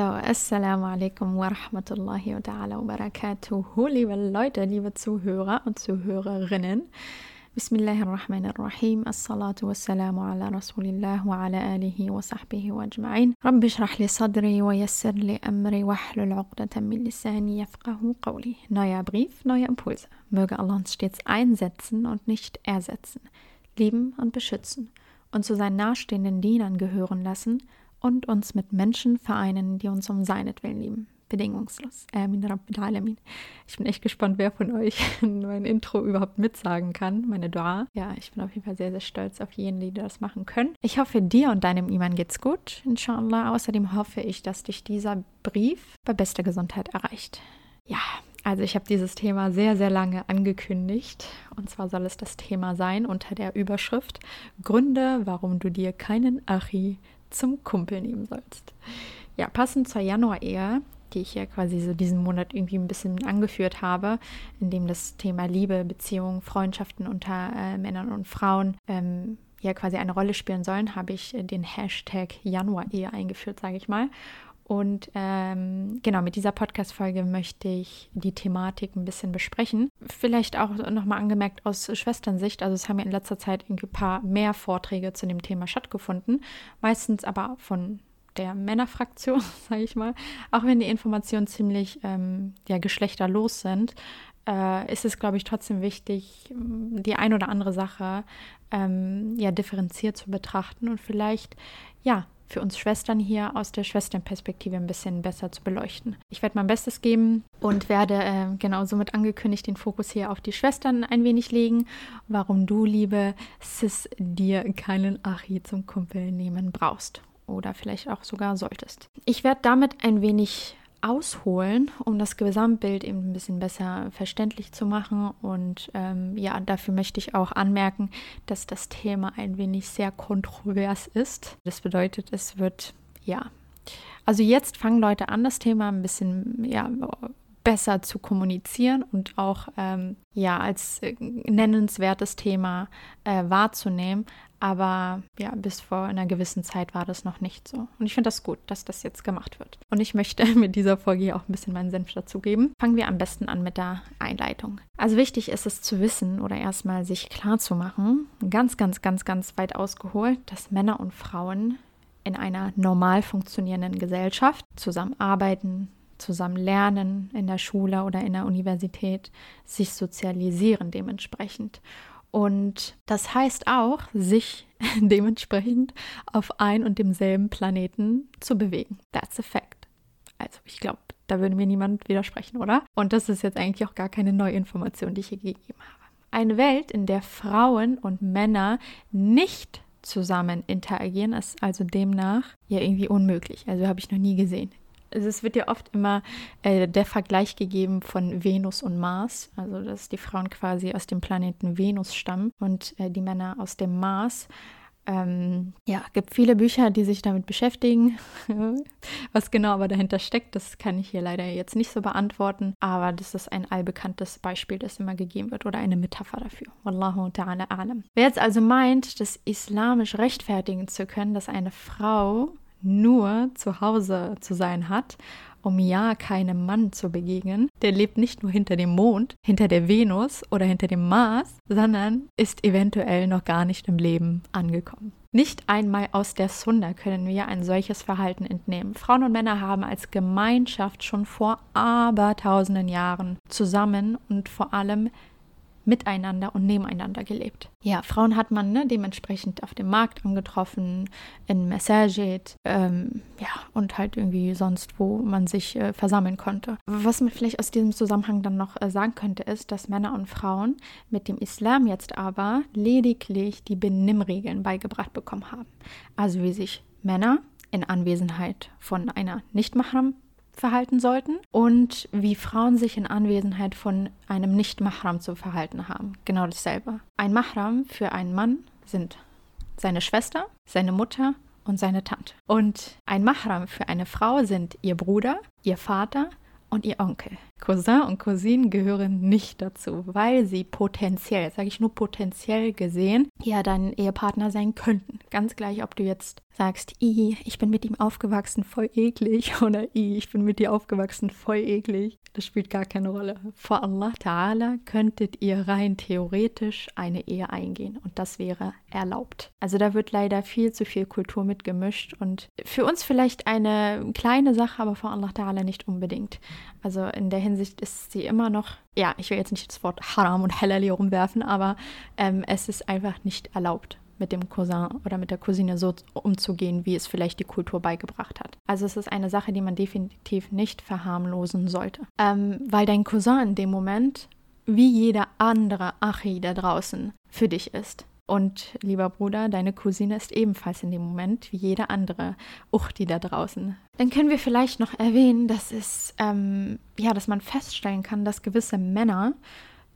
So, Assalamu alaikum wa rahmatullahi wa ta'ala wa barakatuhu, liebe Leute, liebe Zuhörer und Zuhörerinnen. Bismillahirrahmanirrahim. Assalatu wassalamu ala Rasulillah wa ala alihi wa sahbihi wa ajma'in. Rabbi shrah li sadri wa yassir li amri wa hlul uqdatan min lisani yafqahu qawli. Neuer Brief, neue Impulse. Möge Allah uns stets einsetzen und nicht ersetzen, lieben und beschützen und zu seinen nahestehenden Dienern gehören lassen – und uns mit Menschen vereinen, die uns um seinetwillen lieben. Bedingungslos. Ich bin echt gespannt, wer von euch mein Intro überhaupt mitsagen kann, meine Dua. Ja, ich bin auf jeden Fall sehr, sehr stolz auf jeden, die das machen können. Ich hoffe, dir und deinem Iman geht's gut, inshallah. Außerdem hoffe ich, dass dich dieser Brief bei bester Gesundheit erreicht. Ja, also ich habe dieses Thema sehr, sehr lange angekündigt. Und zwar soll es das Thema sein unter der Überschrift Gründe, warum du dir keinen Achi zum Kumpel nehmen sollst. Ja, passend zur Januar-Ehe, die ich ja quasi so diesen Monat irgendwie ein bisschen angeführt habe, in dem das Thema Liebe, Beziehungen, Freundschaften unter äh, Männern und Frauen ähm, ja quasi eine Rolle spielen sollen, habe ich den Hashtag Januar-Ehe eingeführt, sage ich mal. Und ähm, genau, mit dieser Podcast-Folge möchte ich die Thematik ein bisschen besprechen. Vielleicht auch nochmal angemerkt aus Schwesternsicht. Also es haben ja in letzter Zeit ein paar mehr Vorträge zu dem Thema stattgefunden. Meistens aber von der Männerfraktion, sage ich mal. Auch wenn die Informationen ziemlich ähm, ja, geschlechterlos sind, äh, ist es, glaube ich, trotzdem wichtig, die ein oder andere Sache ähm, ja differenziert zu betrachten und vielleicht ja für uns Schwestern hier aus der Schwesternperspektive ein bisschen besser zu beleuchten. Ich werde mein Bestes geben und werde äh, genau somit angekündigt den Fokus hier auf die Schwestern ein wenig legen, warum du, liebe Sis, dir keinen Achi zum Kumpel nehmen brauchst oder vielleicht auch sogar solltest. Ich werde damit ein wenig ausholen, um das Gesamtbild eben ein bisschen besser verständlich zu machen. Und ähm, ja, dafür möchte ich auch anmerken, dass das Thema ein wenig sehr kontrovers ist. Das bedeutet, es wird, ja, also jetzt fangen Leute an, das Thema ein bisschen, ja, besser zu kommunizieren und auch ähm, ja als äh, nennenswertes Thema äh, wahrzunehmen. Aber ja, bis vor einer gewissen Zeit war das noch nicht so. Und ich finde das gut, dass das jetzt gemacht wird. Und ich möchte mit dieser Folge hier auch ein bisschen meinen Senf dazugeben. Fangen wir am besten an mit der Einleitung. Also wichtig ist es zu wissen oder erstmal sich klar zu machen, ganz, ganz, ganz, ganz weit ausgeholt, dass Männer und Frauen in einer normal funktionierenden Gesellschaft zusammenarbeiten, zusammen lernen in der Schule oder in der Universität, sich sozialisieren dementsprechend. Und das heißt auch, sich dementsprechend auf ein und demselben Planeten zu bewegen. That's a fact. Also ich glaube, da würde mir niemand widersprechen, oder? Und das ist jetzt eigentlich auch gar keine neue Information, die ich hier gegeben habe. Eine Welt, in der Frauen und Männer nicht zusammen interagieren, ist also demnach ja irgendwie unmöglich. Also habe ich noch nie gesehen es wird ja oft immer äh, der Vergleich gegeben von Venus und Mars, also dass die Frauen quasi aus dem Planeten Venus stammen und äh, die Männer aus dem Mars. Ähm, ja, gibt viele Bücher, die sich damit beschäftigen. Was genau aber dahinter steckt, das kann ich hier leider jetzt nicht so beantworten. Aber das ist ein allbekanntes Beispiel, das immer gegeben wird oder eine Metapher dafür. Wallahu ta'ala alam. Wer jetzt also meint, das islamisch rechtfertigen zu können, dass eine Frau nur zu Hause zu sein hat, um ja keinem Mann zu begegnen, der lebt nicht nur hinter dem Mond, hinter der Venus oder hinter dem Mars, sondern ist eventuell noch gar nicht im Leben angekommen. Nicht einmal aus der Sunda können wir ein solches Verhalten entnehmen. Frauen und Männer haben als Gemeinschaft schon vor abertausenden Jahren zusammen und vor allem miteinander und nebeneinander gelebt. Ja, Frauen hat man ne, dementsprechend auf dem Markt angetroffen, in Massaget, ähm, ja, und halt irgendwie sonst, wo man sich äh, versammeln konnte. Was man vielleicht aus diesem Zusammenhang dann noch äh, sagen könnte, ist, dass Männer und Frauen mit dem Islam jetzt aber lediglich die Benimmregeln beigebracht bekommen haben. Also wie sich Männer in Anwesenheit von einer Nicht-Mahram verhalten sollten und wie Frauen sich in Anwesenheit von einem Nicht-Mahram zu verhalten haben. Genau dasselbe. Ein Mahram für einen Mann sind seine Schwester, seine Mutter und seine Tante. Und ein Mahram für eine Frau sind ihr Bruder, ihr Vater und ihr Onkel. Cousin und Cousine gehören nicht dazu, weil sie potenziell, sage ich nur potenziell gesehen, ja dein Ehepartner sein könnten. Ganz gleich, ob du jetzt sagst, ich bin mit ihm aufgewachsen, voll eklig, oder ich bin mit dir aufgewachsen, voll eklig. Das spielt gar keine Rolle. Vor Allah Ta'ala könntet ihr rein theoretisch eine Ehe eingehen und das wäre erlaubt. Also da wird leider viel zu viel Kultur mitgemischt und für uns vielleicht eine kleine Sache, aber vor Allah Ta'ala nicht unbedingt. Also in der Hinsicht ist sie immer noch, ja, ich will jetzt nicht das Wort Haram und Halal hier rumwerfen, aber ähm, es ist einfach nicht erlaubt mit dem Cousin oder mit der Cousine so umzugehen, wie es vielleicht die Kultur beigebracht hat. Also es ist eine Sache, die man definitiv nicht verharmlosen sollte. Ähm, weil dein Cousin in dem Moment, wie jeder andere Achi da draußen, für dich ist. Und lieber Bruder, deine Cousine ist ebenfalls in dem Moment wie jeder andere Uchti da draußen. Dann können wir vielleicht noch erwähnen, dass es, ähm, ja, dass man feststellen kann, dass gewisse Männer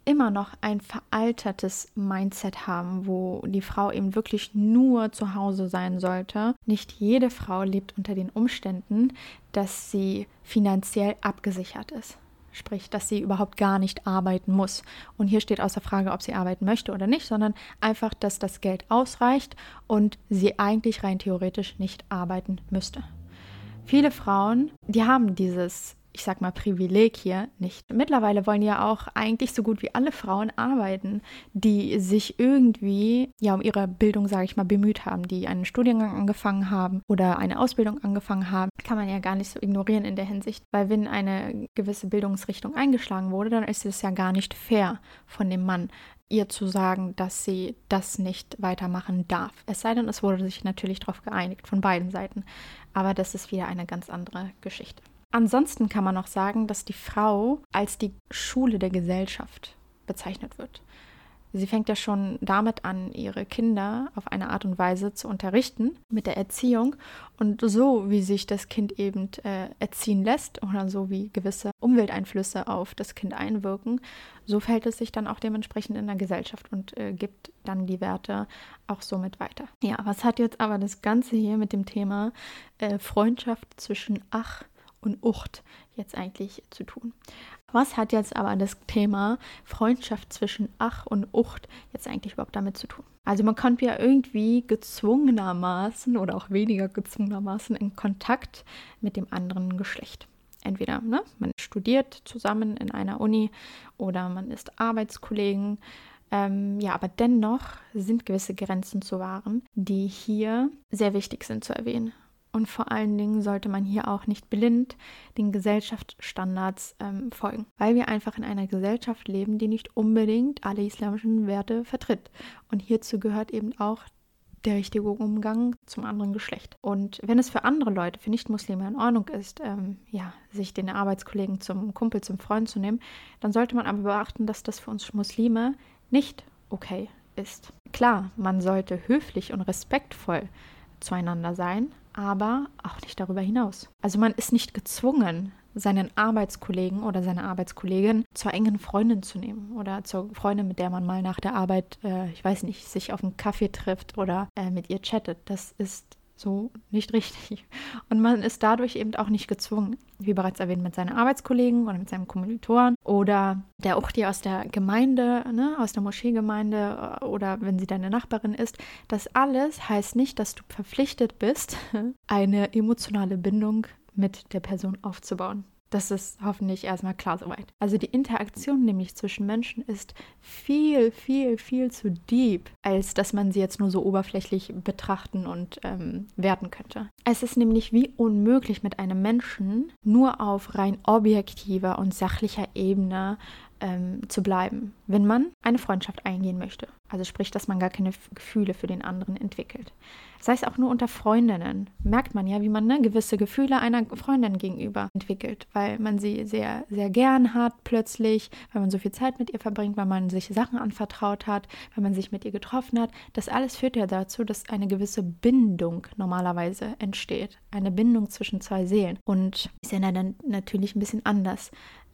immer noch ein veraltertes Mindset haben, wo die Frau eben wirklich nur zu Hause sein sollte. Nicht jede Frau lebt unter den Umständen, dass sie finanziell abgesichert ist. Sprich, dass sie überhaupt gar nicht arbeiten muss. Und hier steht außer Frage, ob sie arbeiten möchte oder nicht, sondern einfach, dass das Geld ausreicht und sie eigentlich rein theoretisch nicht arbeiten müsste. Viele Frauen, die haben dieses ich sag mal, Privileg hier nicht. Mittlerweile wollen ja auch eigentlich so gut wie alle Frauen arbeiten, die sich irgendwie ja um ihre Bildung, sage ich mal, bemüht haben, die einen Studiengang angefangen haben oder eine Ausbildung angefangen haben, kann man ja gar nicht so ignorieren in der Hinsicht, weil wenn eine gewisse Bildungsrichtung eingeschlagen wurde, dann ist es ja gar nicht fair von dem Mann, ihr zu sagen, dass sie das nicht weitermachen darf. Es sei denn, es wurde sich natürlich darauf geeinigt von beiden Seiten. Aber das ist wieder eine ganz andere Geschichte. Ansonsten kann man noch sagen, dass die Frau als die Schule der Gesellschaft bezeichnet wird. Sie fängt ja schon damit an, ihre Kinder auf eine Art und Weise zu unterrichten mit der Erziehung. Und so wie sich das Kind eben äh, erziehen lässt oder so wie gewisse Umwelteinflüsse auf das Kind einwirken, so fällt es sich dann auch dementsprechend in der Gesellschaft und äh, gibt dann die Werte auch somit weiter. Ja, was hat jetzt aber das Ganze hier mit dem Thema äh, Freundschaft zwischen Ach und Ucht jetzt eigentlich zu tun. Was hat jetzt aber das Thema Freundschaft zwischen Ach und Ucht jetzt eigentlich überhaupt damit zu tun? Also man kommt ja irgendwie gezwungenermaßen oder auch weniger gezwungenermaßen in Kontakt mit dem anderen Geschlecht. Entweder ne, man studiert zusammen in einer Uni oder man ist Arbeitskollegen. Ähm, ja, aber dennoch sind gewisse Grenzen zu wahren, die hier sehr wichtig sind zu erwähnen. Und vor allen Dingen sollte man hier auch nicht blind den Gesellschaftsstandards ähm, folgen, weil wir einfach in einer Gesellschaft leben, die nicht unbedingt alle islamischen Werte vertritt. Und hierzu gehört eben auch der richtige Umgang zum anderen Geschlecht. Und wenn es für andere Leute, für Nichtmuslime in Ordnung ist, ähm, ja, sich den Arbeitskollegen zum Kumpel, zum Freund zu nehmen, dann sollte man aber beachten, dass das für uns Muslime nicht okay ist. Klar, man sollte höflich und respektvoll zueinander sein, aber auch nicht darüber hinaus. Also man ist nicht gezwungen, seinen Arbeitskollegen oder seine Arbeitskollegin zur engen Freundin zu nehmen oder zur Freundin, mit der man mal nach der Arbeit, äh, ich weiß nicht, sich auf einen Kaffee trifft oder äh, mit ihr chattet. Das ist so nicht richtig. Und man ist dadurch eben auch nicht gezwungen, wie bereits erwähnt, mit seinen Arbeitskollegen oder mit seinem Kommilitoren oder der Uchti aus der Gemeinde, ne, aus der Moscheegemeinde äh, oder wenn sie deine Nachbarin ist. Das alles heißt nicht, dass du verpflichtet bist, eine emotionale Bindung mit der Person aufzubauen. Das ist hoffentlich erstmal klar soweit. Also die Interaktion nämlich zwischen Menschen ist viel, viel, viel zu deep, als dass man sie jetzt nur so oberflächlich betrachten und ähm, werten könnte. Es ist nämlich wie unmöglich mit einem Menschen nur auf rein objektiver und sachlicher Ebene ähm, zu bleiben, wenn man eine Freundschaft eingehen möchte. Also sprich, dass man gar keine Gefühle für den anderen entwickelt. Sei es auch nur unter Freundinnen, merkt man ja, wie man ne, gewisse Gefühle einer Freundin gegenüber entwickelt, weil man sie sehr, sehr gern hat plötzlich, weil man so viel Zeit mit ihr verbringt, weil man sich Sachen anvertraut hat, weil man sich mit ihr getroffen hat. Das alles führt ja dazu, dass eine gewisse Bindung normalerweise entsteht. Eine Bindung zwischen zwei Seelen. Und ist ja dann natürlich ein bisschen anders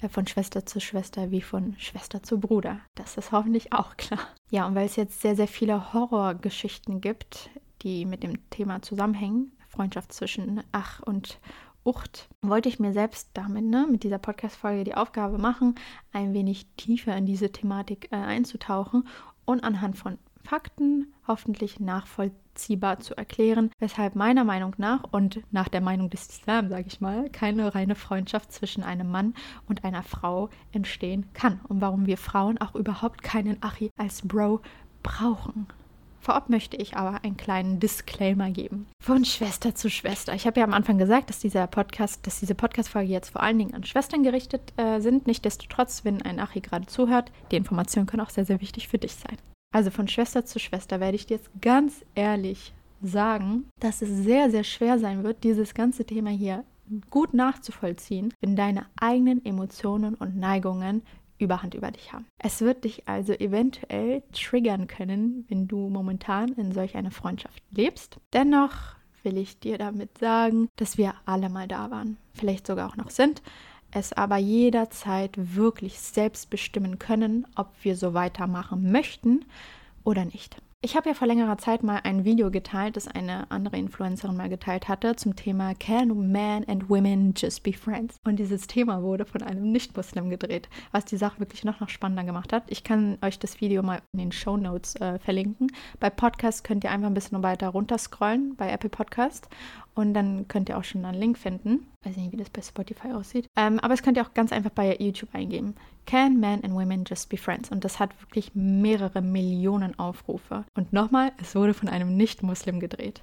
von Schwester zu Schwester wie von Schwester zu Bruder. Das ist hoffentlich auch klar. Ja, und weil es jetzt sehr, sehr viele Horrorgeschichten gibt, die mit dem Thema zusammenhängen, Freundschaft zwischen Ach und Ucht, wollte ich mir selbst damit, ne, mit dieser Podcast-Folge die Aufgabe machen, ein wenig tiefer in diese Thematik äh, einzutauchen und anhand von Fakten hoffentlich nachvollziehbar zu erklären, weshalb meiner Meinung nach und nach der Meinung des Islam, sage ich mal, keine reine Freundschaft zwischen einem Mann und einer Frau entstehen kann und warum wir Frauen auch überhaupt keinen Achi als Bro brauchen. Vorab möchte ich aber einen kleinen Disclaimer geben. Von Schwester zu Schwester. Ich habe ja am Anfang gesagt, dass dieser Podcast, dass diese Podcast-Folge jetzt vor allen Dingen an Schwestern gerichtet äh, sind. Nichtsdestotrotz, wenn ein Achi gerade zuhört, die Informationen können auch sehr, sehr wichtig für dich sein. Also von Schwester zu Schwester werde ich dir jetzt ganz ehrlich sagen, dass es sehr, sehr schwer sein wird, dieses ganze Thema hier gut nachzuvollziehen, wenn deine eigenen Emotionen und Neigungen Überhand über dich haben. Es wird dich also eventuell triggern können, wenn du momentan in solch einer Freundschaft lebst. Dennoch will ich dir damit sagen, dass wir alle mal da waren, vielleicht sogar auch noch sind, es aber jederzeit wirklich selbst bestimmen können, ob wir so weitermachen möchten oder nicht. Ich habe ja vor längerer Zeit mal ein Video geteilt, das eine andere Influencerin mal geteilt hatte, zum Thema Can men and women just be friends? Und dieses Thema wurde von einem Nicht-Muslim gedreht, was die Sache wirklich noch, noch spannender gemacht hat. Ich kann euch das Video mal in den Show Notes äh, verlinken. Bei Podcast könnt ihr einfach ein bisschen weiter runterscrollen, bei Apple Podcast. Und dann könnt ihr auch schon einen Link finden. Weiß nicht, wie das bei Spotify aussieht. Ähm, aber es könnt ihr auch ganz einfach bei YouTube eingeben. Can Men and Women Just Be Friends? Und das hat wirklich mehrere Millionen Aufrufe. Und nochmal, es wurde von einem Nicht-Muslim gedreht.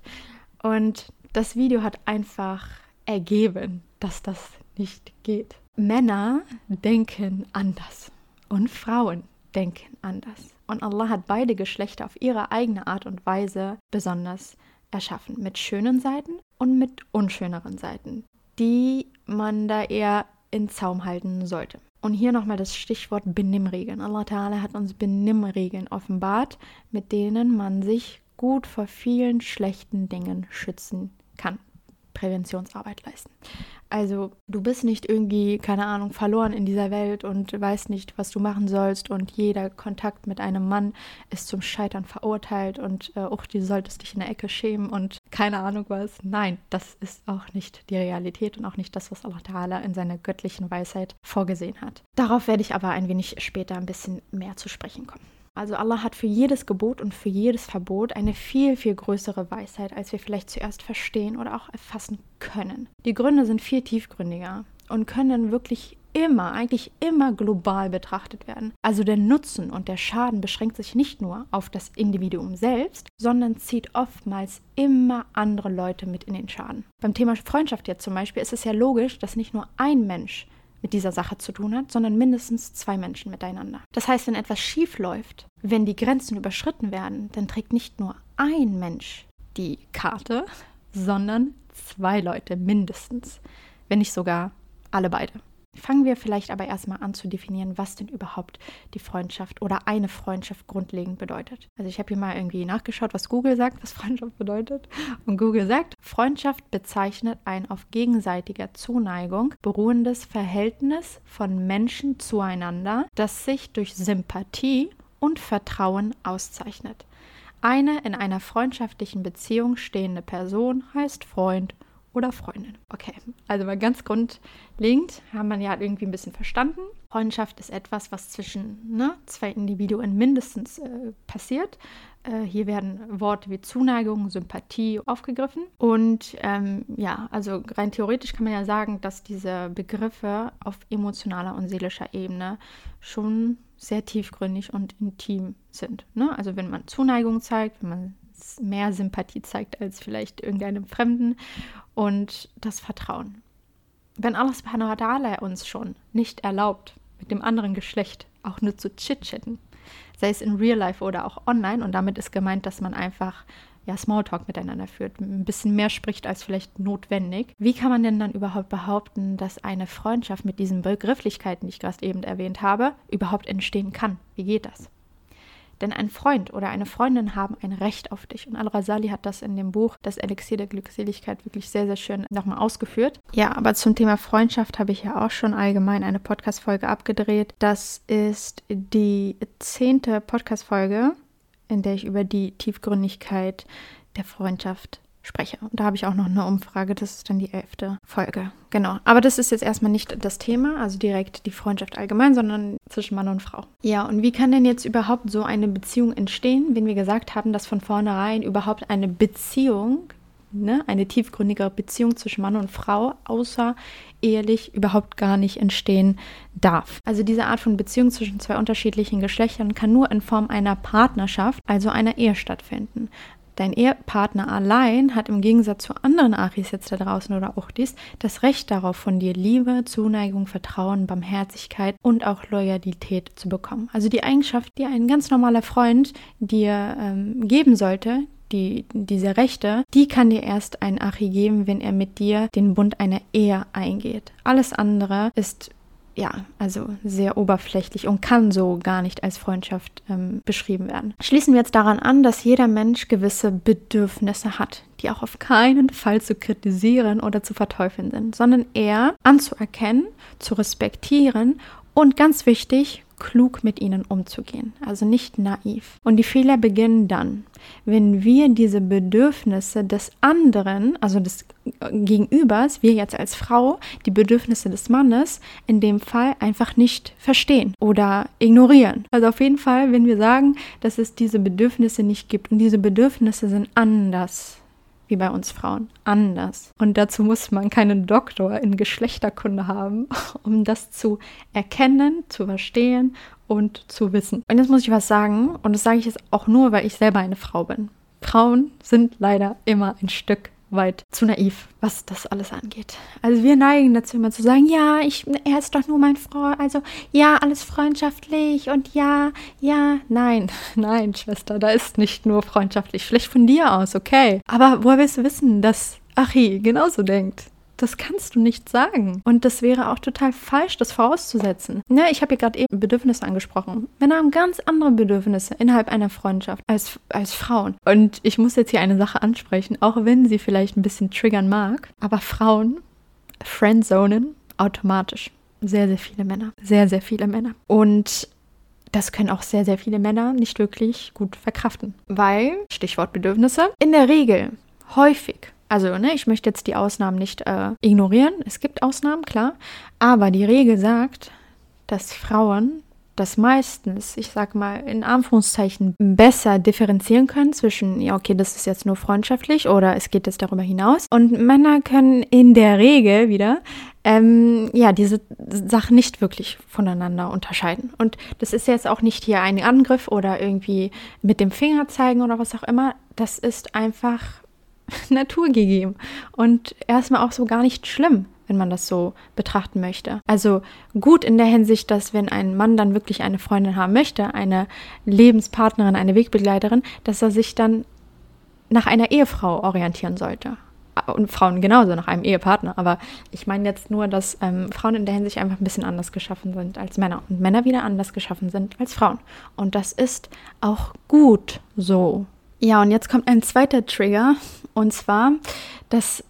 Und das Video hat einfach ergeben, dass das nicht geht. Männer denken anders und Frauen denken anders. Und Allah hat beide Geschlechter auf ihre eigene Art und Weise besonders erschaffen. Mit schönen Seiten und mit unschöneren Seiten, die man da eher in Zaum halten sollte. Und hier nochmal das Stichwort Benimmregeln. Allah Ta'ala hat uns Benimmregeln offenbart, mit denen man sich gut vor vielen schlechten Dingen schützen kann. Präventionsarbeit leisten. Also du bist nicht irgendwie, keine Ahnung, verloren in dieser Welt und weißt nicht, was du machen sollst und jeder Kontakt mit einem Mann ist zum Scheitern verurteilt und äh, auch du solltest dich in der Ecke schämen und keine Ahnung was. Nein, das ist auch nicht die Realität und auch nicht das, was Allah Ta'ala in seiner göttlichen Weisheit vorgesehen hat. Darauf werde ich aber ein wenig später ein bisschen mehr zu sprechen kommen. Also Allah hat für jedes Gebot und für jedes Verbot eine viel, viel größere Weisheit, als wir vielleicht zuerst verstehen oder auch erfassen können. Die Gründe sind viel tiefgründiger und können wirklich immer, eigentlich immer global betrachtet werden. Also der Nutzen und der Schaden beschränkt sich nicht nur auf das Individuum selbst, sondern zieht oftmals immer andere Leute mit in den Schaden. Beim Thema Freundschaft jetzt zum Beispiel ist es ja logisch, dass nicht nur ein Mensch mit dieser Sache zu tun hat, sondern mindestens zwei Menschen miteinander. Das heißt, wenn etwas schief läuft, wenn die Grenzen überschritten werden, dann trägt nicht nur ein Mensch die Karte, sondern zwei Leute mindestens, wenn nicht sogar alle beide. Fangen wir vielleicht aber erstmal an zu definieren, was denn überhaupt die Freundschaft oder eine Freundschaft grundlegend bedeutet. Also ich habe hier mal irgendwie nachgeschaut, was Google sagt, was Freundschaft bedeutet. Und Google sagt, Freundschaft bezeichnet ein auf gegenseitiger Zuneigung beruhendes Verhältnis von Menschen zueinander, das sich durch Sympathie und Vertrauen auszeichnet. Eine in einer freundschaftlichen Beziehung stehende Person heißt Freund oder Freundin. Okay, also mal ganz grundlegend haben wir ja irgendwie ein bisschen verstanden. Freundschaft ist etwas, was zwischen ne, zwei Individuen mindestens äh, passiert. Äh, hier werden Worte wie Zuneigung, Sympathie aufgegriffen. Und ähm, ja, also rein theoretisch kann man ja sagen, dass diese Begriffe auf emotionaler und seelischer Ebene schon sehr tiefgründig und intim sind. Ne? Also wenn man Zuneigung zeigt, wenn man mehr Sympathie zeigt als vielleicht irgendeinem Fremden und das Vertrauen. Wenn Allah subhanahu wa ta'ala uns schon nicht erlaubt, mit dem anderen Geschlecht auch nur zu chit-chatten, sei es in Real Life oder auch online, und damit ist gemeint, dass man einfach ja, Smalltalk miteinander führt, ein bisschen mehr spricht als vielleicht notwendig. Wie kann man denn dann überhaupt behaupten, dass eine Freundschaft mit diesen Begrifflichkeiten, die ich gerade eben erwähnt habe, überhaupt entstehen kann? Wie geht das? Denn ein Freund oder eine Freundin haben ein Recht auf dich. Und Al-Rasali hat das in dem Buch Das Elixier der Glückseligkeit wirklich sehr, sehr schön nochmal ausgeführt. Ja, aber zum Thema Freundschaft habe ich ja auch schon allgemein eine Podcast-Folge abgedreht. Das ist die zehnte Podcast-Folge, in der ich über die Tiefgründigkeit der Freundschaft spreche. Und da habe ich auch noch eine Umfrage, das ist dann die elfte Folge. Genau. Aber das ist jetzt erstmal nicht das Thema, also direkt die Freundschaft allgemein, sondern zwischen Mann und Frau. Ja, und wie kann denn jetzt überhaupt so eine Beziehung entstehen, wenn wir gesagt haben, dass von vornherein überhaupt eine Beziehung ne, eine tiefgründigere Beziehung zwischen Mann und Frau außer ehelich überhaupt gar nicht entstehen darf. Also diese Art von Beziehung zwischen zwei unterschiedlichen Geschlechtern kann nur in Form einer Partnerschaft, also einer Ehe stattfinden. Dein Ehepartner allein hat im Gegensatz zu anderen Achis jetzt da draußen oder auch dies das Recht darauf, von dir Liebe, Zuneigung, Vertrauen, Barmherzigkeit und auch Loyalität zu bekommen. Also die Eigenschaft, die ein ganz normaler Freund dir ähm, geben sollte, die, diese Rechte, die kann dir erst ein Achi geben, wenn er mit dir den Bund einer Ehe eingeht. Alles andere ist ja, also sehr oberflächlich und kann so gar nicht als Freundschaft ähm, beschrieben werden. Schließen wir jetzt daran an, dass jeder Mensch gewisse Bedürfnisse hat, die auch auf keinen Fall zu kritisieren oder zu verteufeln sind, sondern eher anzuerkennen, zu respektieren und ganz wichtig, klug mit ihnen umzugehen, also nicht naiv. Und die Fehler beginnen dann, wenn wir diese Bedürfnisse des anderen, also des Gegenübers, wir jetzt als Frau, die Bedürfnisse des Mannes in dem Fall einfach nicht verstehen oder ignorieren. Also auf jeden Fall, wenn wir sagen, dass es diese Bedürfnisse nicht gibt und diese Bedürfnisse sind anders wie bei uns Frauen. Anders. Und dazu muss man keinen Doktor in Geschlechterkunde haben, um das zu erkennen, zu verstehen und zu wissen. Und jetzt muss ich was sagen, und das sage ich jetzt auch nur, weil ich selber eine Frau bin. Frauen sind leider immer ein Stück weit zu naiv, was das alles angeht. Also wir neigen dazu immer zu sagen, ja, ich, er ist doch nur mein Freund, also ja, alles freundschaftlich und ja, ja, nein, nein, Schwester, da ist nicht nur freundschaftlich, vielleicht von dir aus, okay. Aber woher willst du wissen, dass Achi genauso denkt? Das kannst du nicht sagen. Und das wäre auch total falsch, das vorauszusetzen. Ne, ich habe hier gerade eben Bedürfnisse angesprochen. Männer haben ganz andere Bedürfnisse innerhalb einer Freundschaft als, als Frauen. Und ich muss jetzt hier eine Sache ansprechen, auch wenn sie vielleicht ein bisschen triggern mag. Aber Frauen friendzonen automatisch. Sehr, sehr viele Männer. Sehr, sehr viele Männer. Und das können auch sehr, sehr viele Männer nicht wirklich gut verkraften. Weil, Stichwort Bedürfnisse, in der Regel häufig also, ne, ich möchte jetzt die Ausnahmen nicht äh, ignorieren. Es gibt Ausnahmen, klar. Aber die Regel sagt, dass Frauen das meistens, ich sag mal, in Anführungszeichen besser differenzieren können zwischen, ja, okay, das ist jetzt nur freundschaftlich oder es geht jetzt darüber hinaus. Und Männer können in der Regel wieder, ähm, ja, diese Sachen nicht wirklich voneinander unterscheiden. Und das ist jetzt auch nicht hier ein Angriff oder irgendwie mit dem Finger zeigen oder was auch immer. Das ist einfach Natur gegeben. Und erstmal auch so gar nicht schlimm, wenn man das so betrachten möchte. Also gut in der Hinsicht, dass wenn ein Mann dann wirklich eine Freundin haben möchte, eine Lebenspartnerin, eine Wegbegleiterin, dass er sich dann nach einer Ehefrau orientieren sollte. Und Frauen genauso nach einem Ehepartner. Aber ich meine jetzt nur, dass ähm, Frauen in der Hinsicht einfach ein bisschen anders geschaffen sind als Männer und Männer wieder anders geschaffen sind als Frauen. Und das ist auch gut so. Ja, und jetzt kommt ein zweiter Trigger. Und zwar, dass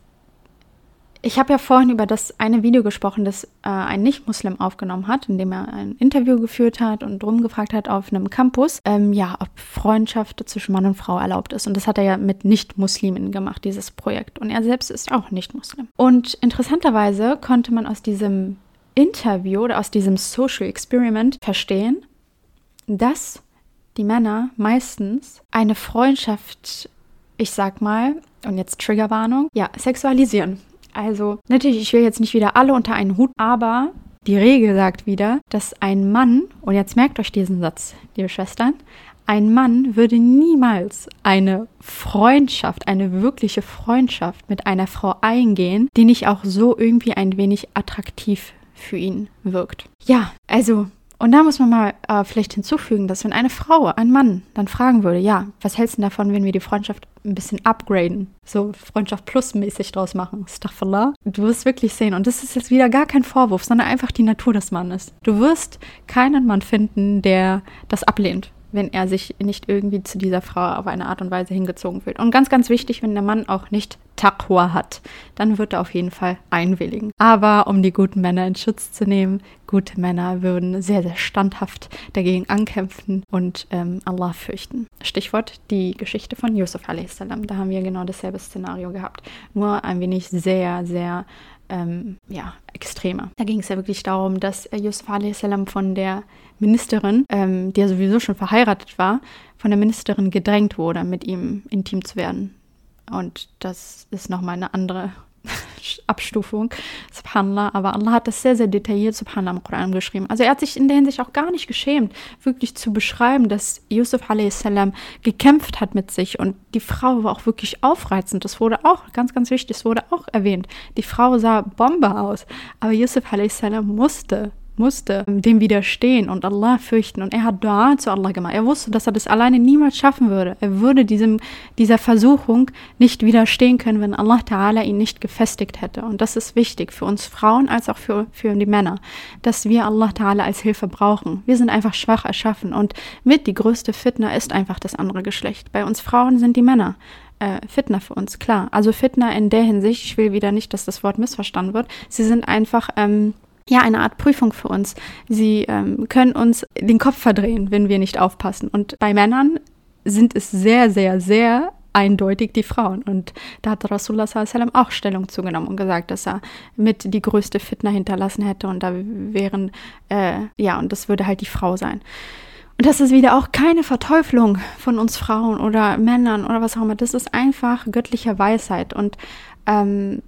ich habe ja vorhin über das eine Video gesprochen, das äh, ein Nicht-Muslim aufgenommen hat, in dem er ein Interview geführt hat und rumgefragt hat auf einem Campus, ähm, ja, ob Freundschaft zwischen Mann und Frau erlaubt ist. Und das hat er ja mit Nicht-Muslimen gemacht, dieses Projekt. Und er selbst ist auch Nicht-Muslim. Und interessanterweise konnte man aus diesem Interview oder aus diesem Social Experiment verstehen, dass die Männer meistens eine Freundschaft, ich sag mal, und jetzt Triggerwarnung, ja, sexualisieren. Also natürlich, ich will jetzt nicht wieder alle unter einen Hut, aber die Regel sagt wieder, dass ein Mann, und jetzt merkt euch diesen Satz, liebe Schwestern, ein Mann würde niemals eine Freundschaft, eine wirkliche Freundschaft mit einer Frau eingehen, die nicht auch so irgendwie ein wenig attraktiv für ihn wirkt. Ja, also und da muss man mal äh, vielleicht hinzufügen, dass wenn eine Frau, ein Mann dann fragen würde, ja, was hältst du davon, wenn wir die Freundschaft ein bisschen upgraden, so Freundschaft plus mäßig draus machen, Staffela, du wirst wirklich sehen, und das ist jetzt wieder gar kein Vorwurf, sondern einfach die Natur des Mannes. Du wirst keinen Mann finden, der das ablehnt wenn er sich nicht irgendwie zu dieser Frau auf eine Art und Weise hingezogen fühlt. Und ganz, ganz wichtig, wenn der Mann auch nicht Taqwa hat, dann wird er auf jeden Fall einwilligen. Aber um die guten Männer in Schutz zu nehmen, gute Männer würden sehr, sehr standhaft dagegen ankämpfen und ähm, Allah fürchten. Stichwort die Geschichte von Yusuf a.s. Da haben wir genau dasselbe Szenario gehabt. Nur ein wenig sehr, sehr ähm, ja, extremer. Da ging es ja wirklich darum, dass Yusuf a.s. von der Ministerin, ähm, die ja sowieso schon verheiratet war, von der Ministerin gedrängt wurde, mit ihm intim zu werden. Und das ist nochmal eine andere Abstufung, subhanallah, aber Allah hat das sehr, sehr detailliert, subhanallah, im Koran geschrieben. Also er hat sich in der Hinsicht auch gar nicht geschämt, wirklich zu beschreiben, dass Yusuf a.s. gekämpft hat mit sich und die Frau war auch wirklich aufreizend. Das wurde auch, ganz, ganz wichtig, das wurde auch erwähnt. Die Frau sah Bombe aus, aber Yusuf a.s. musste musste dem widerstehen und Allah fürchten. Und er hat Dua zu Allah gemacht. Er wusste, dass er das alleine niemals schaffen würde. Er würde diesem, dieser Versuchung nicht widerstehen können, wenn Allah Ta'ala ihn nicht gefestigt hätte. Und das ist wichtig für uns Frauen als auch für, für die Männer, dass wir Allah Ta'ala als Hilfe brauchen. Wir sind einfach schwach erschaffen und mit die größte Fitna ist einfach das andere Geschlecht. Bei uns Frauen sind die Männer äh, Fitna für uns, klar. Also Fitna in der Hinsicht, ich will wieder nicht, dass das Wort missverstanden wird. Sie sind einfach ähm, ja, eine Art Prüfung für uns. Sie ähm, können uns den Kopf verdrehen, wenn wir nicht aufpassen. Und bei Männern sind es sehr, sehr, sehr eindeutig die Frauen. Und da hat Rasulullah sallam auch Stellung zugenommen und gesagt, dass er mit die größte Fitna hinterlassen hätte und da wären, äh, ja, und das würde halt die Frau sein. Und das ist wieder auch keine Verteuflung von uns Frauen oder Männern oder was auch immer. Das ist einfach göttliche Weisheit. Und ähm,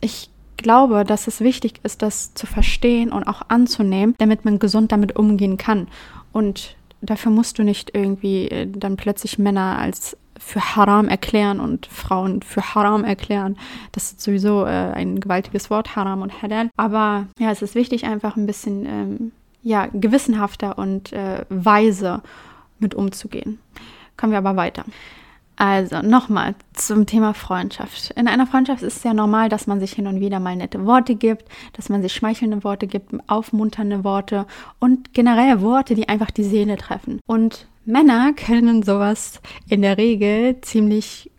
ich glaube, dass es wichtig ist, das zu verstehen und auch anzunehmen, damit man gesund damit umgehen kann. Und dafür musst du nicht irgendwie äh, dann plötzlich Männer als für Haram erklären und Frauen für Haram erklären. Das ist sowieso äh, ein gewaltiges Wort, Haram und Halal. Aber ja, es ist wichtig, einfach ein bisschen ähm, ja, gewissenhafter und äh, weise mit umzugehen. Kommen wir aber weiter. Also nochmal zum Thema Freundschaft. In einer Freundschaft ist es ja normal, dass man sich hin und wieder mal nette Worte gibt, dass man sich schmeichelnde Worte gibt, aufmunternde Worte und generell Worte, die einfach die Seele treffen. Und Männer können sowas in der Regel ziemlich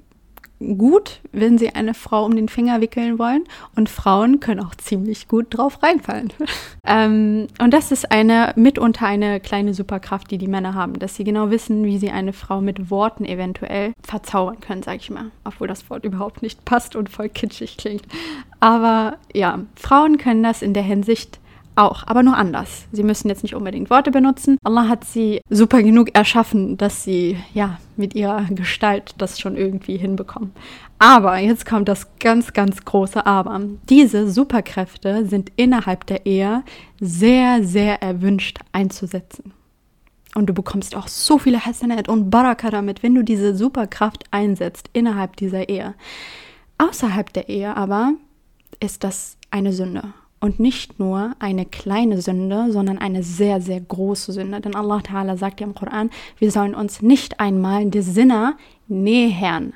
gut, wenn sie eine Frau um den Finger wickeln wollen. Und Frauen können auch ziemlich gut drauf reinfallen. ähm, und das ist eine mitunter eine kleine Superkraft, die die Männer haben, dass sie genau wissen, wie sie eine Frau mit Worten eventuell verzaubern können, sag ich mal. Obwohl das Wort überhaupt nicht passt und voll kitschig klingt. Aber ja, Frauen können das in der Hinsicht auch, aber nur anders. Sie müssen jetzt nicht unbedingt Worte benutzen. Allah hat sie super genug erschaffen, dass sie ja mit ihrer Gestalt das schon irgendwie hinbekommen. Aber jetzt kommt das ganz, ganz große Aber. Diese Superkräfte sind innerhalb der Ehe sehr, sehr erwünscht einzusetzen. Und du bekommst auch so viele Hasanat und Baraka damit, wenn du diese Superkraft einsetzt innerhalb dieser Ehe. Außerhalb der Ehe aber ist das eine Sünde. Und nicht nur eine kleine Sünde, sondern eine sehr, sehr große Sünde. Denn Allah Ta'ala sagt ja im Koran, wir sollen uns nicht einmal der Sinner nähern.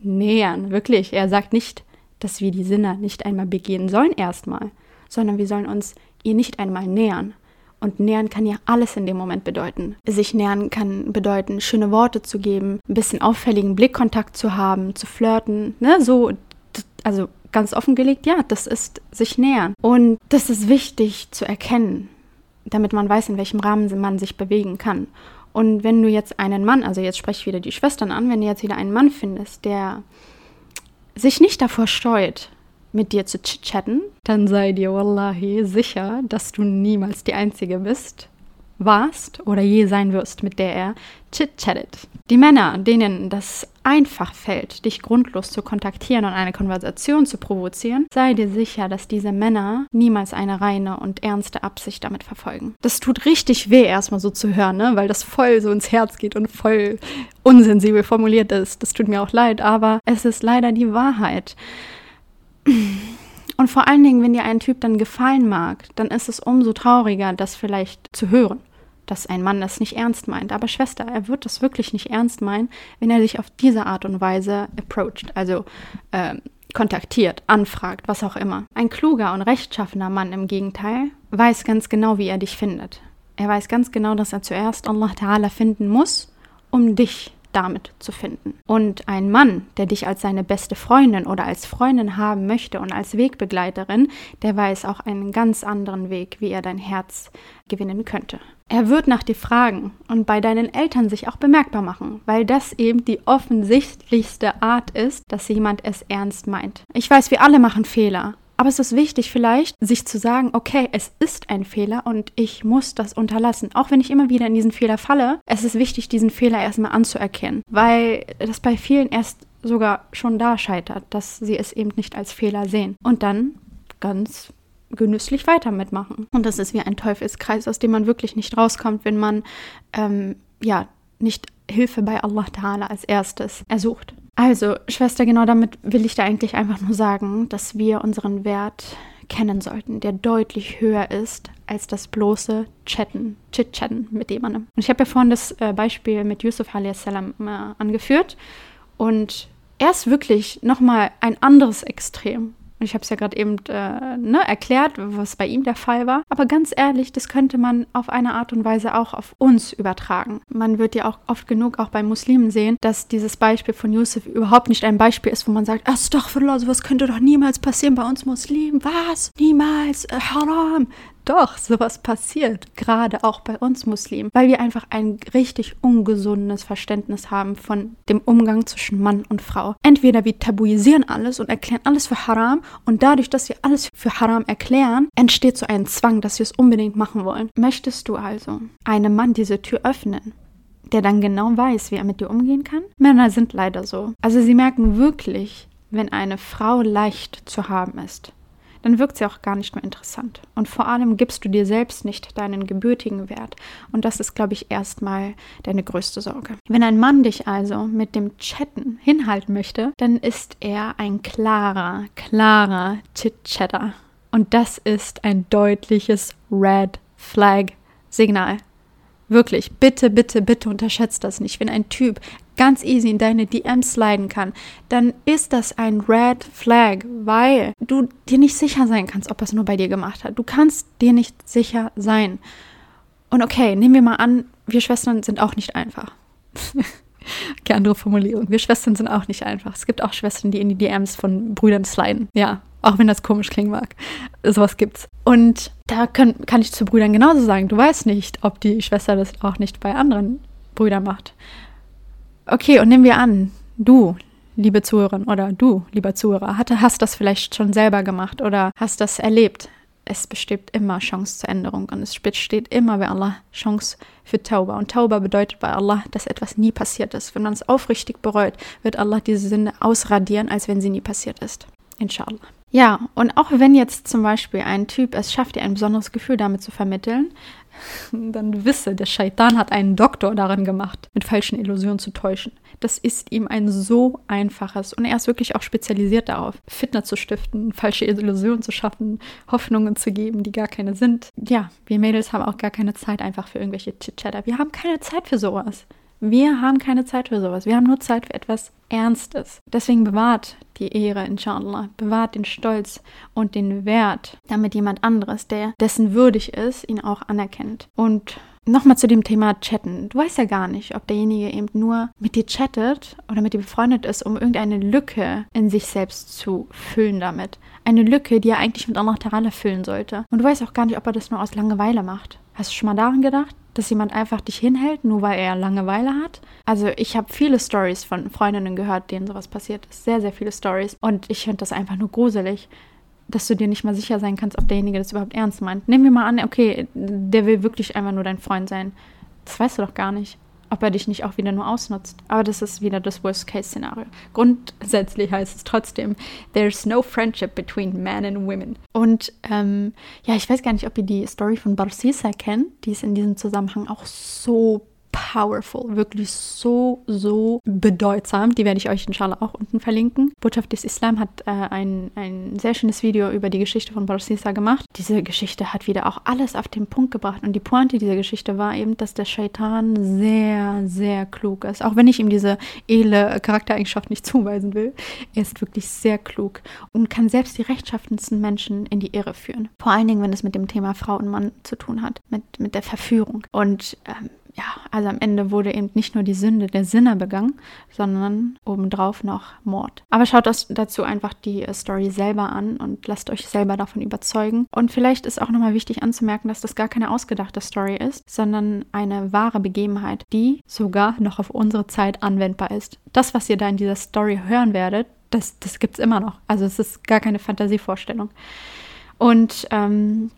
Nähern, wirklich. Er sagt nicht, dass wir die Sinner nicht einmal begehen sollen erstmal, sondern wir sollen uns ihr nicht einmal nähern. Und nähern kann ja alles in dem Moment bedeuten. Sich nähern kann bedeuten, schöne Worte zu geben, ein bisschen auffälligen Blickkontakt zu haben, zu flirten, ne, so, also ganz offengelegt, ja, das ist sich nähern. Und das ist wichtig zu erkennen, damit man weiß, in welchem Rahmen man sich bewegen kann. Und wenn du jetzt einen Mann, also jetzt spreche ich wieder die Schwestern an, wenn du jetzt wieder einen Mann findest, der sich nicht davor scheut, mit dir zu chatten, dann sei dir wallahi sicher, dass du niemals die Einzige bist, warst oder je sein wirst, mit der er chit-chattet. Die Männer, denen das einfach fällt, dich grundlos zu kontaktieren und eine Konversation zu provozieren, sei dir sicher, dass diese Männer niemals eine reine und ernste Absicht damit verfolgen. Das tut richtig weh, erstmal so zu hören, ne? weil das voll so ins Herz geht und voll unsensibel formuliert ist. Das tut mir auch leid, aber es ist leider die Wahrheit. Und vor allen Dingen, wenn dir ein Typ dann gefallen mag, dann ist es umso trauriger, das vielleicht zu hören dass ein Mann das nicht ernst meint. Aber Schwester, er wird das wirklich nicht ernst meinen, wenn er dich auf diese Art und Weise approacht, also äh, kontaktiert, anfragt, was auch immer. Ein kluger und rechtschaffener Mann im Gegenteil weiß ganz genau, wie er dich findet. Er weiß ganz genau, dass er zuerst Allah Ta'ala finden muss, um dich damit zu finden. Und ein Mann, der dich als seine beste Freundin oder als Freundin haben möchte und als Wegbegleiterin, der weiß auch einen ganz anderen Weg, wie er dein Herz gewinnen könnte. Er wird nach dir fragen und bei deinen Eltern sich auch bemerkbar machen, weil das eben die offensichtlichste Art ist, dass jemand es ernst meint. Ich weiß, wir alle machen Fehler, aber es ist wichtig vielleicht, sich zu sagen, okay, es ist ein Fehler und ich muss das unterlassen. Auch wenn ich immer wieder in diesen Fehler falle, es ist wichtig, diesen Fehler erstmal anzuerkennen, weil das bei vielen erst sogar schon da scheitert, dass sie es eben nicht als Fehler sehen. Und dann ganz genüsslich weiter mitmachen. Und das ist wie ein Teufelskreis, aus dem man wirklich nicht rauskommt, wenn man ähm, ja nicht Hilfe bei Allah Ta'ala als erstes ersucht. Also, Schwester, genau damit will ich da eigentlich einfach nur sagen, dass wir unseren Wert kennen sollten, der deutlich höher ist als das bloße Chatten, Chit-Chatten mit jemandem. Und ich habe ja vorhin das äh, Beispiel mit Yusuf a.s. Äh, angeführt und er ist wirklich nochmal ein anderes Extrem. Ich habe es ja gerade eben äh, ne, erklärt, was bei ihm der Fall war. Aber ganz ehrlich, das könnte man auf eine Art und Weise auch auf uns übertragen. Man wird ja auch oft genug auch bei Muslimen sehen, dass dieses Beispiel von Yusuf überhaupt nicht ein Beispiel ist, wo man sagt, Astaghfirullah, sowas könnte doch niemals passieren bei uns Muslimen. Was? Niemals. Äh, haram. Doch, sowas passiert, gerade auch bei uns Muslimen, weil wir einfach ein richtig ungesundes Verständnis haben von dem Umgang zwischen Mann und Frau. Entweder wir tabuisieren alles und erklären alles für Haram und dadurch, dass wir alles für Haram erklären, entsteht so ein Zwang, dass wir es unbedingt machen wollen. Möchtest du also einem Mann diese Tür öffnen, der dann genau weiß, wie er mit dir umgehen kann? Männer sind leider so. Also sie merken wirklich, wenn eine Frau leicht zu haben ist dann wirkt sie auch gar nicht mehr interessant. Und vor allem gibst du dir selbst nicht deinen gebürtigen Wert. Und das ist, glaube ich, erstmal deine größte Sorge. Wenn ein Mann dich also mit dem Chatten hinhalten möchte, dann ist er ein klarer, klarer Chit-Chatter. Und das ist ein deutliches Red Flag Signal. Wirklich, bitte, bitte, bitte unterschätzt das nicht. Wenn ein Typ ganz easy in deine DMs sliden kann, dann ist das ein Red Flag, weil du dir nicht sicher sein kannst, ob er es nur bei dir gemacht hat. Du kannst dir nicht sicher sein. Und okay, nehmen wir mal an, wir Schwestern sind auch nicht einfach. okay, andere Formulierung. Wir Schwestern sind auch nicht einfach. Es gibt auch Schwestern, die in die DMs von Brüdern sliden. Ja, auch wenn das komisch klingen mag. Sowas gibt's. Und da kann, kann ich zu Brüdern genauso sagen, du weißt nicht, ob die Schwester das auch nicht bei anderen Brüdern macht. Okay, und nehmen wir an, du, liebe Zuhörerin, oder du, lieber Zuhörer, hatte, hast das vielleicht schon selber gemacht oder hast das erlebt. Es besteht immer Chance zur Änderung und es besteht immer bei Allah Chance für Tauba. Und Tauba bedeutet bei Allah, dass etwas nie passiert ist. Wenn man es aufrichtig bereut, wird Allah diese Sünde ausradieren, als wenn sie nie passiert ist. Inshallah. Ja, und auch wenn jetzt zum Beispiel ein Typ es schafft, dir ein besonderes Gefühl damit zu vermitteln, dann wisse, der Shaitan hat einen Doktor darin gemacht, mit falschen Illusionen zu täuschen. Das ist ihm ein so einfaches und er ist wirklich auch spezialisiert darauf, Fitner zu stiften, falsche Illusionen zu schaffen, Hoffnungen zu geben, die gar keine sind. Ja, wir Mädels haben auch gar keine Zeit einfach für irgendwelche Chit-Chatter. Wir haben keine Zeit für sowas. Wir haben keine Zeit für sowas. Wir haben nur Zeit für etwas Ernstes. Deswegen bewahrt die Ehre, inshallah. Bewahrt den Stolz und den Wert, damit jemand anderes, der dessen würdig ist, ihn auch anerkennt. Und Nochmal zu dem Thema Chatten. Du weißt ja gar nicht, ob derjenige eben nur mit dir chattet oder mit dir befreundet ist, um irgendeine Lücke in sich selbst zu füllen damit. Eine Lücke, die er eigentlich mit Allah Ta'ala füllen sollte. Und du weißt auch gar nicht, ob er das nur aus Langeweile macht. Hast du schon mal daran gedacht? Dass jemand einfach dich hinhält, nur weil er Langeweile hat. Also ich habe viele Stories von Freundinnen gehört, denen sowas passiert ist. Sehr, sehr viele Stories. Und ich finde das einfach nur gruselig, dass du dir nicht mal sicher sein kannst, ob derjenige das überhaupt ernst meint. Nehmen wir mal an, okay, der will wirklich einfach nur dein Freund sein. Das weißt du doch gar nicht ob er dich nicht auch wieder nur ausnutzt. Aber das ist wieder das Worst-Case-Szenario. Grundsätzlich heißt es trotzdem, there's no friendship between men and women. Und ähm, ja, ich weiß gar nicht, ob ihr die Story von Barsisa kennt. Die ist in diesem Zusammenhang auch so powerful, wirklich so, so bedeutsam. Die werde ich euch inshallah auch unten verlinken. Botschaft des Islam hat äh, ein, ein sehr schönes Video über die Geschichte von Barsisa gemacht. Diese Geschichte hat wieder auch alles auf den Punkt gebracht. Und die Pointe dieser Geschichte war eben, dass der Shaitan sehr, sehr klug ist. Auch wenn ich ihm diese edle Charaktereigenschaft nicht zuweisen will. Er ist wirklich sehr klug und kann selbst die rechtschaffensten Menschen in die Irre führen. Vor allen Dingen, wenn es mit dem Thema Frau und Mann zu tun hat, mit, mit der Verführung. Und ähm, ja, also am Ende wurde eben nicht nur die Sünde der Sinner begangen, sondern obendrauf noch Mord. Aber schaut das dazu einfach die äh, Story selber an und lasst euch selber davon überzeugen. Und vielleicht ist auch nochmal wichtig anzumerken, dass das gar keine ausgedachte Story ist, sondern eine wahre Begebenheit, die sogar noch auf unsere Zeit anwendbar ist. Das, was ihr da in dieser Story hören werdet, das, das gibt es immer noch. Also es ist gar keine Fantasievorstellung. Und ähm,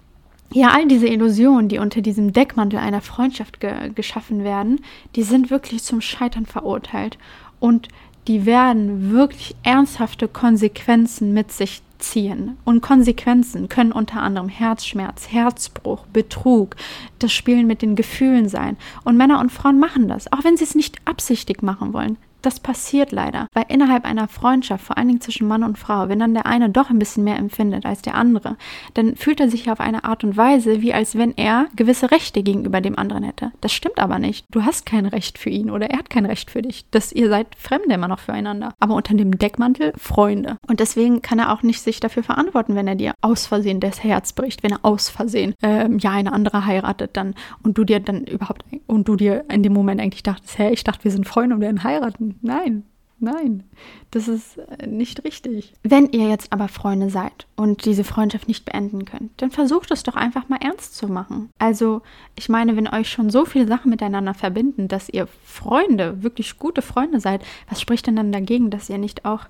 ja, all diese Illusionen, die unter diesem Deckmantel einer Freundschaft ge geschaffen werden, die sind wirklich zum Scheitern verurteilt. Und die werden wirklich ernsthafte Konsequenzen mit sich ziehen. Und Konsequenzen können unter anderem Herzschmerz, Herzbruch, Betrug, das Spielen mit den Gefühlen sein. Und Männer und Frauen machen das, auch wenn sie es nicht absichtlich machen wollen das passiert leider. Weil innerhalb einer Freundschaft, vor allen Dingen zwischen Mann und Frau, wenn dann der eine doch ein bisschen mehr empfindet als der andere, dann fühlt er sich auf eine Art und Weise, wie als wenn er gewisse Rechte gegenüber dem anderen hätte. Das stimmt aber nicht. Du hast kein Recht für ihn oder er hat kein Recht für dich. Das, ihr seid Fremde immer noch füreinander. Aber unter dem Deckmantel Freunde. Und deswegen kann er auch nicht sich dafür verantworten, wenn er dir aus Versehen das Herz bricht, wenn er aus Versehen ähm, ja eine andere heiratet dann und du dir dann überhaupt und du dir in dem Moment eigentlich dachtest, hä, ich dachte, wir sind Freunde und werden heiraten nein, nein, das ist äh, nicht richtig. Wenn ihr jetzt aber Freunde seid und diese Freundschaft nicht beenden könnt, dann versucht es doch einfach mal ernst zu machen. Also, ich meine, wenn euch schon so viele Sachen miteinander verbinden, dass ihr Freunde, wirklich gute Freunde seid, was spricht denn dann dagegen, dass ihr nicht auch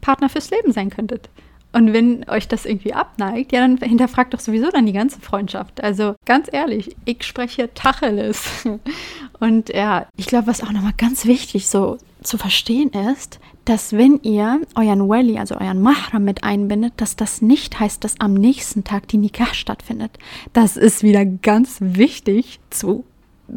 Partner fürs Leben sein könntet? Und wenn euch das irgendwie abneigt, ja, dann hinterfragt doch sowieso dann die ganze Freundschaft. Also ganz ehrlich, ich spreche Tacheles. Und ja, ich glaube, was auch nochmal ganz wichtig so zu verstehen ist, dass wenn ihr euren Wali, also euren Mahram mit einbindet, dass das nicht heißt, dass am nächsten Tag die Nikah stattfindet. Das ist wieder ganz wichtig zu,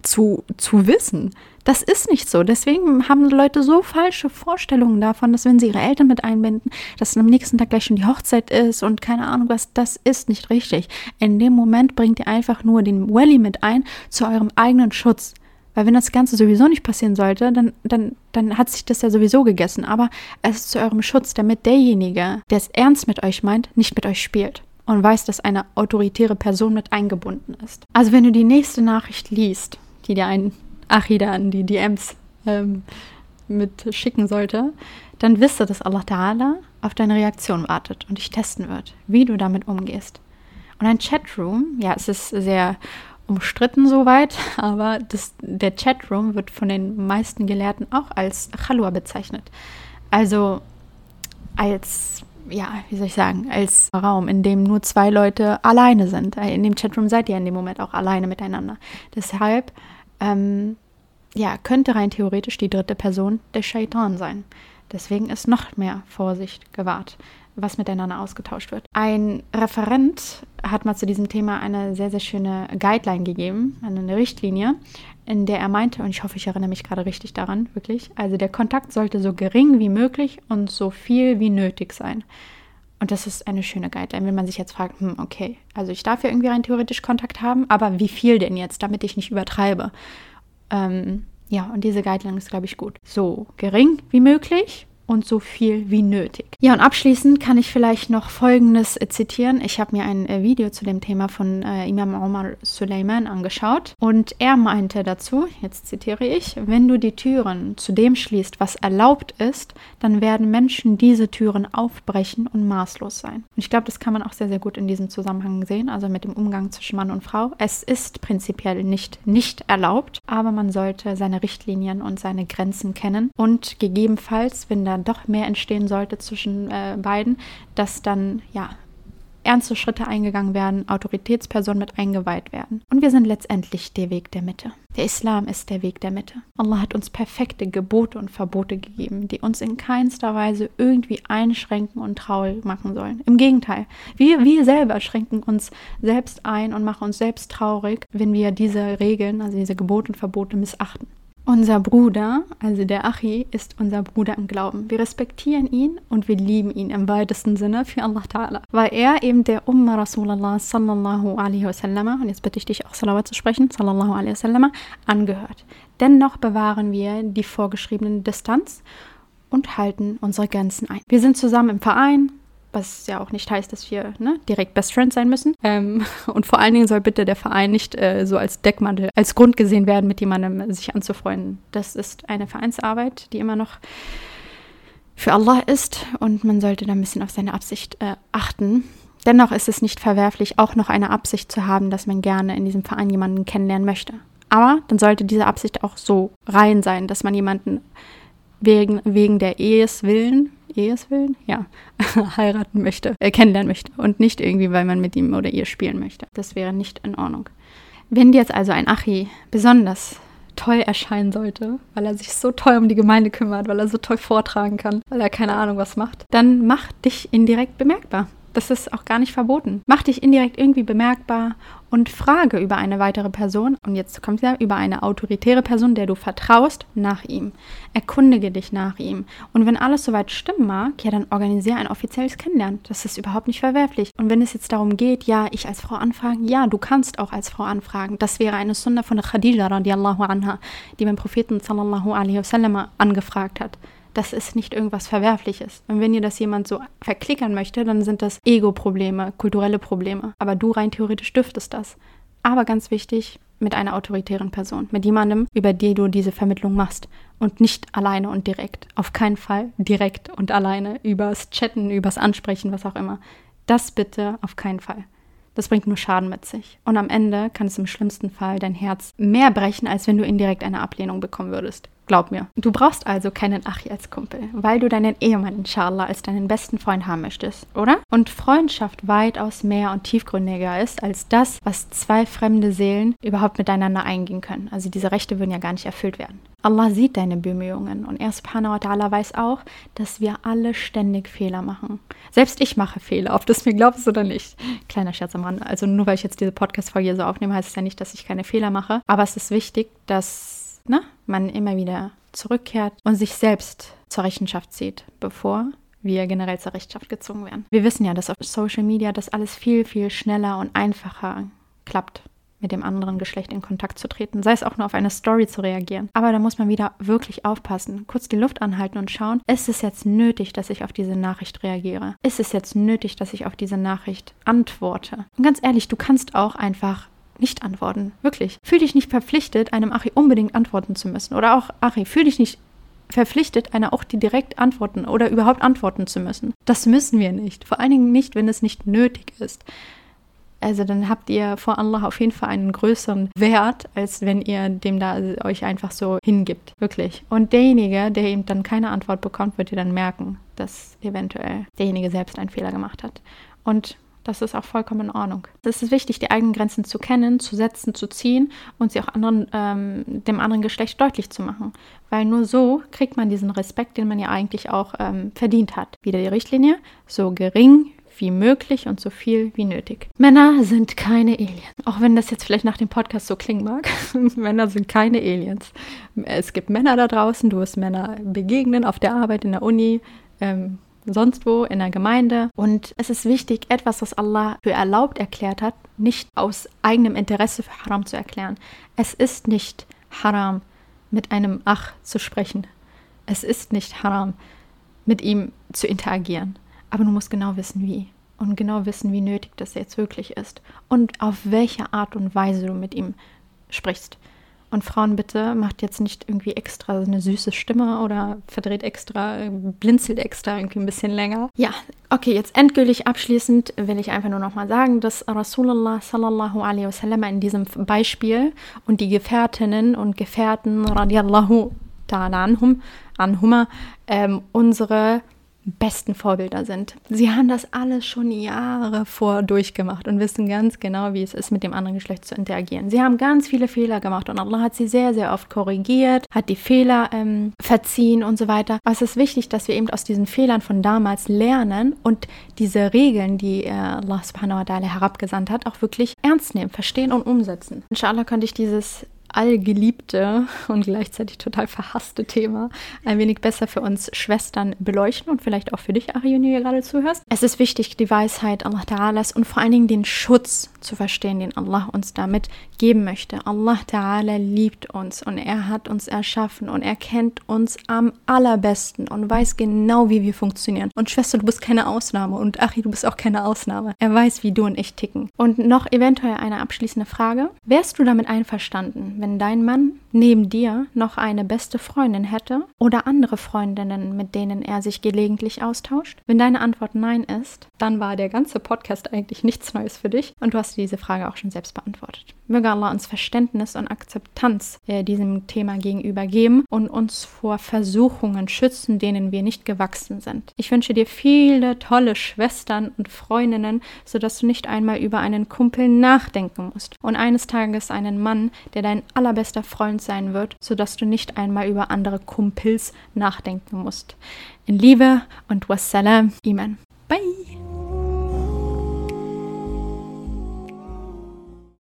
zu, zu wissen. Das ist nicht so. Deswegen haben Leute so falsche Vorstellungen davon, dass wenn sie ihre Eltern mit einbinden, dass am nächsten Tag gleich schon die Hochzeit ist und keine Ahnung was. Das ist nicht richtig. In dem Moment bringt ihr einfach nur den Welly mit ein zu eurem eigenen Schutz. Weil wenn das Ganze sowieso nicht passieren sollte, dann, dann, dann hat sich das ja sowieso gegessen. Aber es ist zu eurem Schutz, damit derjenige, der es ernst mit euch meint, nicht mit euch spielt und weiß, dass eine autoritäre Person mit eingebunden ist. Also wenn du die nächste Nachricht liest, die dir ein Achida an die DMs ähm, mit schicken sollte, dann wisse, dass Allah Ta'ala auf deine Reaktion wartet und dich testen wird, wie du damit umgehst. Und ein Chatroom, ja, es ist sehr umstritten soweit, aber das, der Chatroom wird von den meisten Gelehrten auch als Chalua bezeichnet. Also als, ja, wie soll ich sagen, als Raum, in dem nur zwei Leute alleine sind. In dem Chatroom seid ihr in dem Moment auch alleine miteinander. Deshalb ähm, ja, könnte rein theoretisch die dritte Person der Shaitan sein. Deswegen ist noch mehr Vorsicht gewahrt, was miteinander ausgetauscht wird. Ein Referent hat mal zu diesem Thema eine sehr, sehr schöne Guideline gegeben, eine Richtlinie, in der er meinte, und ich hoffe, ich erinnere mich gerade richtig daran, wirklich, also der Kontakt sollte so gering wie möglich und so viel wie nötig sein. Und das ist eine schöne Guideline, wenn man sich jetzt fragt, hm, okay, also ich darf ja irgendwie rein theoretisch Kontakt haben, aber wie viel denn jetzt, damit ich nicht übertreibe? Ähm, ja, und diese Guideline ist, glaube ich, gut. So gering wie möglich und so viel wie nötig. Ja, und abschließend kann ich vielleicht noch Folgendes äh, zitieren. Ich habe mir ein äh, Video zu dem Thema von äh, Imam Omar Suleiman angeschaut und er meinte dazu, jetzt zitiere ich, wenn du die Türen zu dem schließt, was erlaubt ist, dann werden Menschen diese Türen aufbrechen und maßlos sein. Und ich glaube, das kann man auch sehr, sehr gut in diesem Zusammenhang sehen, also mit dem Umgang zwischen Mann und Frau. Es ist prinzipiell nicht nicht erlaubt, aber man sollte seine Richtlinien und seine Grenzen kennen und gegebenenfalls, wenn da doch mehr entstehen sollte zwischen äh, beiden, dass dann ja ernste Schritte eingegangen werden, Autoritätspersonen mit eingeweiht werden. Und wir sind letztendlich der Weg der Mitte. Der Islam ist der Weg der Mitte. Allah hat uns perfekte Gebote und Verbote gegeben, die uns in keinster Weise irgendwie einschränken und traurig machen sollen. Im Gegenteil, wir, wir selber schränken uns selbst ein und machen uns selbst traurig, wenn wir diese Regeln, also diese Gebote und Verbote missachten. Unser Bruder, also der Achi, ist unser Bruder im Glauben. Wir respektieren ihn und wir lieben ihn im weitesten Sinne für Allah Ta'ala. Weil er eben der Umma Rasulallah sallallahu alaihi wasallam, und jetzt bitte ich dich auch Salawat zu sprechen, sallallahu alaihi wasallam, angehört. Dennoch bewahren wir die vorgeschriebene Distanz und halten unsere Grenzen ein. Wir sind zusammen im Verein, was ja auch nicht heißt, dass wir ne, direkt Best Friends sein müssen. Ähm, und vor allen Dingen soll bitte der Verein nicht äh, so als Deckmantel, als Grund gesehen werden, mit jemandem sich anzufreunden. Das ist eine Vereinsarbeit, die immer noch für Allah ist und man sollte da ein bisschen auf seine Absicht äh, achten. Dennoch ist es nicht verwerflich, auch noch eine Absicht zu haben, dass man gerne in diesem Verein jemanden kennenlernen möchte. Aber dann sollte diese Absicht auch so rein sein, dass man jemanden wegen, wegen der Ehes willen Eheswillen, ja, heiraten möchte, äh, kennenlernen möchte und nicht irgendwie, weil man mit ihm oder ihr spielen möchte. Das wäre nicht in Ordnung. Wenn dir jetzt also ein Achi besonders toll erscheinen sollte, weil er sich so toll um die Gemeinde kümmert, weil er so toll vortragen kann, weil er keine Ahnung was macht, dann mach dich indirekt bemerkbar. Das ist auch gar nicht verboten. Mach dich indirekt irgendwie bemerkbar und frage über eine weitere Person, und jetzt kommt ja, über eine autoritäre Person, der du vertraust, nach ihm. Erkundige dich nach ihm. Und wenn alles soweit stimmen mag, ja, dann organisiere ein offizielles Kennenlernen. Das ist überhaupt nicht verwerflich. Und wenn es jetzt darum geht, ja, ich als Frau anfragen, ja, du kannst auch als Frau anfragen. Das wäre eine Sunna von Khadija die beim Propheten sallallahu alaihi wasallam angefragt hat das ist nicht irgendwas Verwerfliches. Und wenn ihr das jemand so verklickern möchte, dann sind das Ego-Probleme, kulturelle Probleme. Aber du rein theoretisch dürftest das. Aber ganz wichtig, mit einer autoritären Person, mit jemandem, über die du diese Vermittlung machst und nicht alleine und direkt. Auf keinen Fall direkt und alleine übers Chatten, übers Ansprechen, was auch immer. Das bitte auf keinen Fall. Das bringt nur Schaden mit sich. Und am Ende kann es im schlimmsten Fall dein Herz mehr brechen, als wenn du indirekt eine Ablehnung bekommen würdest. Glaub mir. Du brauchst also keinen Achi als Kumpel, weil du deinen Ehemann inshallah als deinen besten Freund haben möchtest, oder? Und Freundschaft weitaus mehr und tiefgründiger ist als das, was zwei fremde Seelen überhaupt miteinander eingehen können. Also diese Rechte würden ja gar nicht erfüllt werden. Allah sieht deine Bemühungen und er subhanahu wa ta'ala weiß auch, dass wir alle ständig Fehler machen. Selbst ich mache Fehler, ob du es mir glaubst oder nicht. Kleiner Scherz am Rand. Also nur weil ich jetzt diese Podcast-Folge so aufnehme, heißt es ja nicht, dass ich keine Fehler mache. Aber es ist wichtig, dass ne, man immer wieder zurückkehrt und sich selbst zur Rechenschaft zieht, bevor wir generell zur Rechenschaft gezogen werden. Wir wissen ja, dass auf Social Media das alles viel, viel schneller und einfacher klappt mit dem anderen Geschlecht in Kontakt zu treten, sei es auch nur auf eine Story zu reagieren. Aber da muss man wieder wirklich aufpassen, kurz die Luft anhalten und schauen, ist es jetzt nötig, dass ich auf diese Nachricht reagiere? Ist es jetzt nötig, dass ich auf diese Nachricht antworte? Und ganz ehrlich, du kannst auch einfach nicht antworten. Wirklich. Fühl dich nicht verpflichtet, einem Achi unbedingt antworten zu müssen. Oder auch, Achi, fühl dich nicht verpflichtet, einer auch die direkt antworten oder überhaupt antworten zu müssen. Das müssen wir nicht. Vor allen Dingen nicht, wenn es nicht nötig ist. Also dann habt ihr vor Allah auf jeden Fall einen größeren Wert, als wenn ihr dem da euch einfach so hingibt. Wirklich. Und derjenige, der eben dann keine Antwort bekommt, wird ihr dann merken, dass eventuell derjenige selbst einen Fehler gemacht hat. Und das ist auch vollkommen in Ordnung. Es ist wichtig, die eigenen Grenzen zu kennen, zu setzen, zu ziehen und sie auch anderen, ähm, dem anderen Geschlecht deutlich zu machen. Weil nur so kriegt man diesen Respekt, den man ja eigentlich auch ähm, verdient hat. Wieder die Richtlinie, so gering wie möglich und so viel wie nötig. Männer sind keine Aliens. Auch wenn das jetzt vielleicht nach dem Podcast so klingen mag. Männer sind keine Aliens. Es gibt Männer da draußen, du wirst Männer begegnen auf der Arbeit, in der Uni, ähm, sonst wo, in der Gemeinde. Und es ist wichtig, etwas, was Allah für erlaubt erklärt hat, nicht aus eigenem Interesse für Haram zu erklären. Es ist nicht Haram, mit einem Ach zu sprechen. Es ist nicht Haram, mit ihm zu interagieren. Aber du musst genau wissen, wie. Und genau wissen, wie nötig das jetzt wirklich ist. Und auf welche Art und Weise du mit ihm sprichst. Und Frauen, bitte macht jetzt nicht irgendwie extra eine süße Stimme oder verdreht extra, blinzelt extra irgendwie ein bisschen länger. Ja, okay, jetzt endgültig abschließend will ich einfach nur nochmal sagen, dass Rasulullah sallallahu alaihi wasallam in diesem Beispiel und die Gefährtinnen und Gefährten radiallahu ta'ala anhum, anhuma, ähm, unsere besten Vorbilder sind. Sie haben das alles schon Jahre vor durchgemacht und wissen ganz genau, wie es ist, mit dem anderen Geschlecht zu interagieren. Sie haben ganz viele Fehler gemacht und Allah hat sie sehr, sehr oft korrigiert, hat die Fehler ähm, verziehen und so weiter. Aber es ist wichtig, dass wir eben aus diesen Fehlern von damals lernen und diese Regeln, die äh, Allah subhanahu wa herabgesandt hat, auch wirklich ernst nehmen, verstehen und umsetzen. Inshallah könnte ich dieses allgeliebte und gleichzeitig total verhasste Thema ein wenig besser für uns Schwestern beleuchten und vielleicht auch für dich, Arion, die hier gerade zuhörst. Es ist wichtig, die Weisheit Allah Ta'alas und vor allen Dingen den Schutz zu verstehen, den Allah uns damit geben möchte. Allah Ta'ala liebt uns und er hat uns erschaffen und er kennt uns am allerbesten und weiß genau, wie wir funktionieren. Und Schwester, du bist keine Ausnahme und Achi, du bist auch keine Ausnahme. Er weiß, wie du und ich ticken. Und noch eventuell eine abschließende Frage. Wärst du damit einverstanden, wenn dein Mann neben dir noch eine beste Freundin hätte oder andere Freundinnen, mit denen er sich gelegentlich austauscht? Wenn deine Antwort nein ist, dann war der ganze Podcast eigentlich nichts Neues für dich und du hast diese Frage auch schon selbst beantwortet. Möge Allah uns Verständnis und Akzeptanz äh, diesem Thema gegenüber geben und uns vor Versuchungen schützen, denen wir nicht gewachsen sind. Ich wünsche dir viele tolle Schwestern und Freundinnen, sodass du nicht einmal über einen Kumpel nachdenken musst und eines Tages einen Mann, der dein allerbester Freund sein wird, sodass du nicht einmal über andere Kumpels nachdenken musst. In Liebe und Wassalam, Iman. Bye!